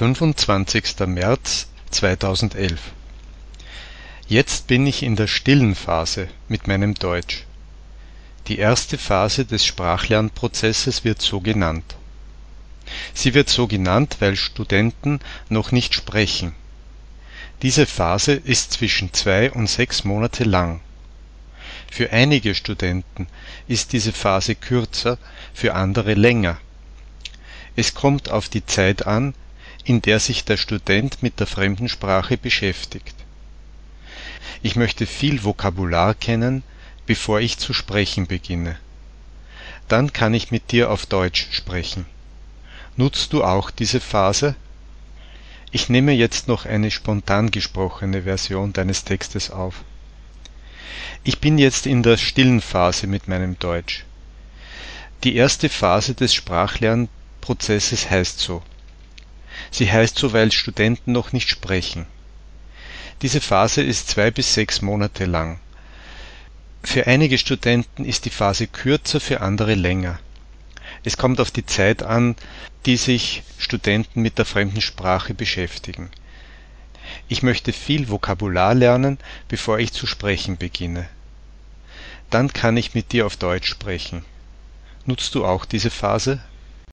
25. März 2011 Jetzt bin ich in der stillen Phase mit meinem Deutsch. Die erste Phase des Sprachlernprozesses wird so genannt. Sie wird so genannt, weil Studenten noch nicht sprechen. Diese Phase ist zwischen zwei und sechs Monate lang. Für einige Studenten ist diese Phase kürzer, für andere länger. Es kommt auf die Zeit an, in der sich der Student mit der Fremdensprache beschäftigt. Ich möchte viel Vokabular kennen, bevor ich zu sprechen beginne. Dann kann ich mit dir auf Deutsch sprechen. Nutzt du auch diese Phase? Ich nehme jetzt noch eine spontan gesprochene Version deines Textes auf. Ich bin jetzt in der stillen Phase mit meinem Deutsch. Die erste Phase des Sprachlernprozesses heißt so. Sie heißt so, weil Studenten noch nicht sprechen. Diese Phase ist zwei bis sechs Monate lang. Für einige Studenten ist die Phase kürzer, für andere länger. Es kommt auf die Zeit an, die sich Studenten mit der fremden Sprache beschäftigen. Ich möchte viel Vokabular lernen, bevor ich zu sprechen beginne. Dann kann ich mit dir auf Deutsch sprechen. Nutzt du auch diese Phase